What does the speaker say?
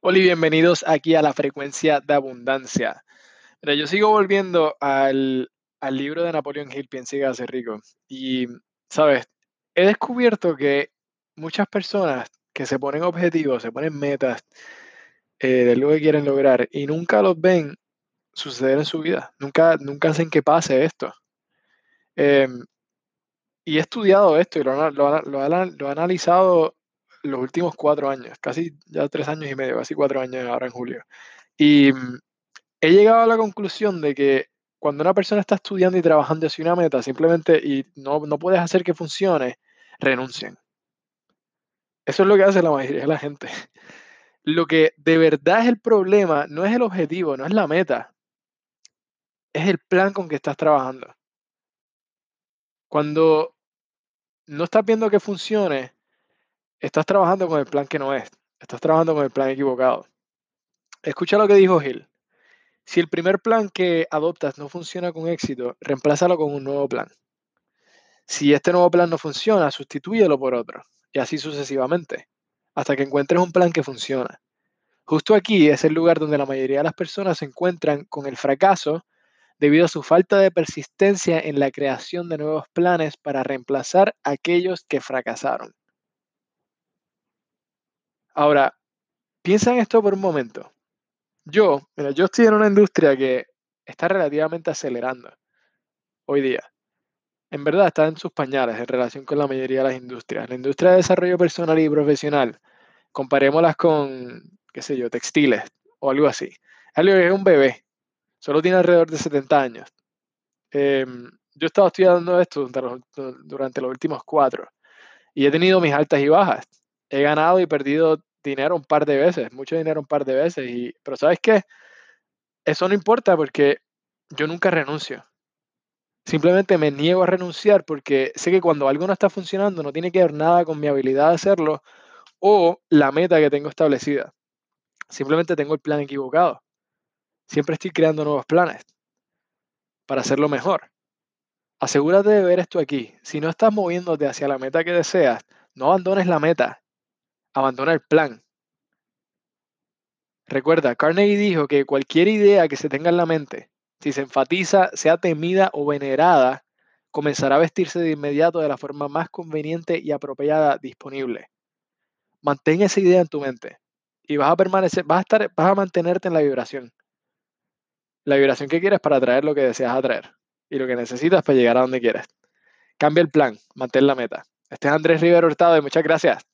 Hola y bienvenidos aquí a la frecuencia de abundancia. Mira, yo sigo volviendo al, al libro de Napoleon Hill, Piensa y hágase rico. Y, sabes, he descubierto que muchas personas que se ponen objetivos, se ponen metas eh, de lo que quieren lograr y nunca los ven suceder en su vida. Nunca, nunca hacen que pase esto. Em, y he estudiado esto y lo, lo lo lo he analizado los últimos cuatro años, casi ya tres años y medio, casi cuatro años ahora en julio. Y mm, he llegado a la conclusión de que cuando una persona está estudiando y trabajando hacia una meta, simplemente y no, no puedes hacer que funcione, renuncian. Eso es lo que hace la mayoría de la gente. Lo que de verdad es el problema no es el objetivo, no es la meta, es el plan con que estás trabajando. Cuando no estás viendo que funcione, estás trabajando con el plan que no es, estás trabajando con el plan equivocado. Escucha lo que dijo Hill. Si el primer plan que adoptas no funciona con éxito, reemplázalo con un nuevo plan. Si este nuevo plan no funciona, sustitúyelo por otro, y así sucesivamente, hasta que encuentres un plan que funciona. Justo aquí es el lugar donde la mayoría de las personas se encuentran con el fracaso debido a su falta de persistencia en la creación de nuevos planes para reemplazar aquellos que fracasaron. Ahora, piensa en esto por un momento. Yo, mira, yo estoy en una industria que está relativamente acelerando hoy día. En verdad está en sus pañales en relación con la mayoría de las industrias. La industria de desarrollo personal y profesional, comparémoslas con, qué sé yo, textiles o algo así. Algo que es un bebé, solo tiene alrededor de 70 años. Em, yo he estado estudiando esto durante los últimos cuatro y he tenido mis altas y bajas. He ganado y perdido dinero un par de veces, mucho dinero un par de veces. Y, pero ¿sabes qué? Eso no importa porque yo nunca renuncio. Simplemente me niego a renunciar porque sé que cuando algo no está funcionando no tiene que ver nada con mi habilidad de hacerlo o la meta que tengo establecida. Simplemente tengo el plan equivocado. Siempre estoy creando nuevos planes para hacerlo mejor. Asegúrate de ver esto aquí. Si no estás moviéndote hacia la meta que deseas, no abandones la meta, abandona el plan. Recuerda, Carnegie dijo que cualquier idea que se tenga en la mente, si se enfatiza, sea temida o venerada, comenzará a vestirse de inmediato de la forma más conveniente y apropiada disponible. Mantén esa idea en tu mente y vas a permanecer, vas a estar, vas a mantenerte en la vibración. La vibración que quieres para atraer lo que deseas atraer y lo que necesitas para llegar a donde quieres. Cambia el plan, mantén la meta. Este es Andrés Rivera Hurtado y muchas gracias.